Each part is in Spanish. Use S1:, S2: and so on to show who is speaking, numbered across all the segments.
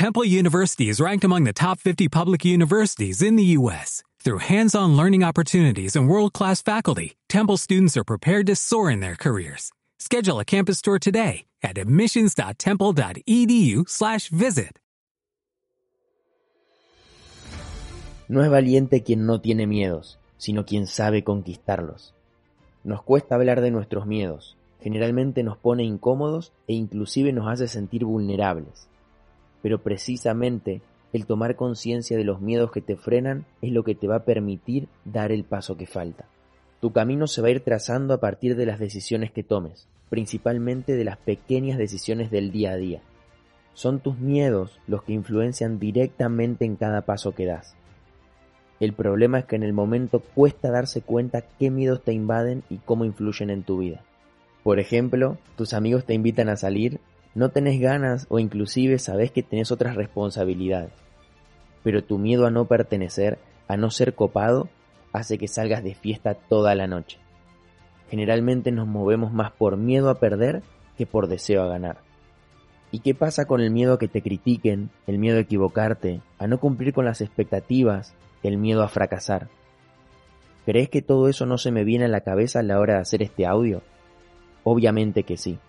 S1: Temple University is ranked among the top 50 public universities in the U.S. Through hands-on learning opportunities and world-class faculty, Temple students are prepared to soar in their careers. Schedule a campus tour today at admissions.temple.edu/visit.
S2: No es valiente quien no tiene miedos, sino quien sabe conquistarlos. Nos cuesta hablar de nuestros miedos, generalmente nos pone incómodos e inclusive nos hace sentir vulnerables. Pero precisamente el tomar conciencia de los miedos que te frenan es lo que te va a permitir dar el paso que falta. Tu camino se va a ir trazando a partir de las decisiones que tomes, principalmente de las pequeñas decisiones del día a día. Son tus miedos los que influencian directamente en cada paso que das. El problema es que en el momento cuesta darse cuenta qué miedos te invaden y cómo influyen en tu vida. Por ejemplo, tus amigos te invitan a salir no tenés ganas o inclusive sabés que tenés otras responsabilidades. Pero tu miedo a no pertenecer, a no ser copado, hace que salgas de fiesta toda la noche. Generalmente nos movemos más por miedo a perder que por deseo a ganar. ¿Y qué pasa con el miedo a que te critiquen, el miedo a equivocarte, a no cumplir con las expectativas, el miedo a fracasar? ¿Crees que todo eso no se me viene a la cabeza a la hora de hacer este audio? Obviamente que sí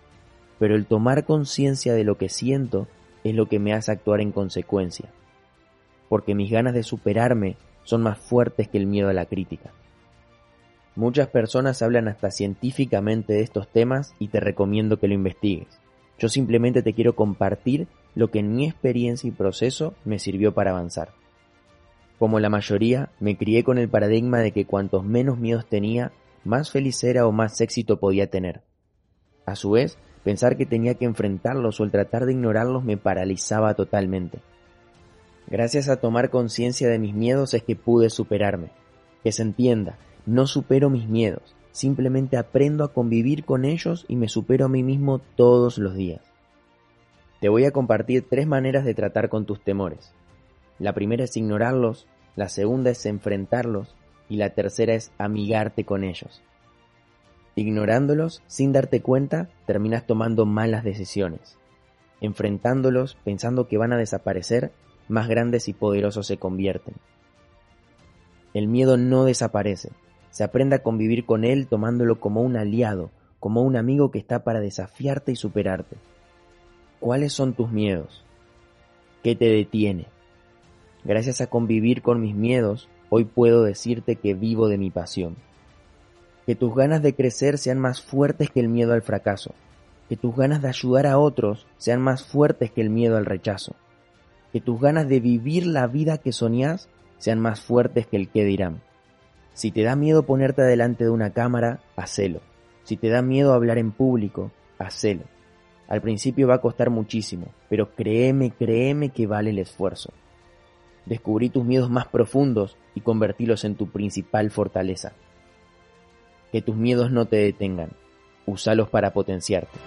S2: pero el tomar conciencia de lo que siento es lo que me hace actuar en consecuencia, porque mis ganas de superarme son más fuertes que el miedo a la crítica. Muchas personas hablan hasta científicamente de estos temas y te recomiendo que lo investigues. Yo simplemente te quiero compartir lo que en mi experiencia y proceso me sirvió para avanzar. Como la mayoría, me crié con el paradigma de que cuantos menos miedos tenía, más feliz era o más éxito podía tener. A su vez, Pensar que tenía que enfrentarlos o el tratar de ignorarlos me paralizaba totalmente. Gracias a tomar conciencia de mis miedos es que pude superarme. Que se entienda, no supero mis miedos, simplemente aprendo a convivir con ellos y me supero a mí mismo todos los días. Te voy a compartir tres maneras de tratar con tus temores. La primera es ignorarlos, la segunda es enfrentarlos y la tercera es amigarte con ellos. Ignorándolos sin darte cuenta, terminas tomando malas decisiones. Enfrentándolos pensando que van a desaparecer, más grandes y poderosos se convierten. El miedo no desaparece, se aprende a convivir con él tomándolo como un aliado, como un amigo que está para desafiarte y superarte. ¿Cuáles son tus miedos? ¿Qué te detiene? Gracias a convivir con mis miedos, hoy puedo decirte que vivo de mi pasión. Que tus ganas de crecer sean más fuertes que el miedo al fracaso. Que tus ganas de ayudar a otros sean más fuertes que el miedo al rechazo. Que tus ganas de vivir la vida que soñás sean más fuertes que el que dirán. Si te da miedo ponerte delante de una cámara, hacelo. Si te da miedo hablar en público, hacelo. Al principio va a costar muchísimo, pero créeme, créeme que vale el esfuerzo. Descubrí tus miedos más profundos y convertílos en tu principal fortaleza. Que tus miedos no te detengan. Úsalos para potenciarte.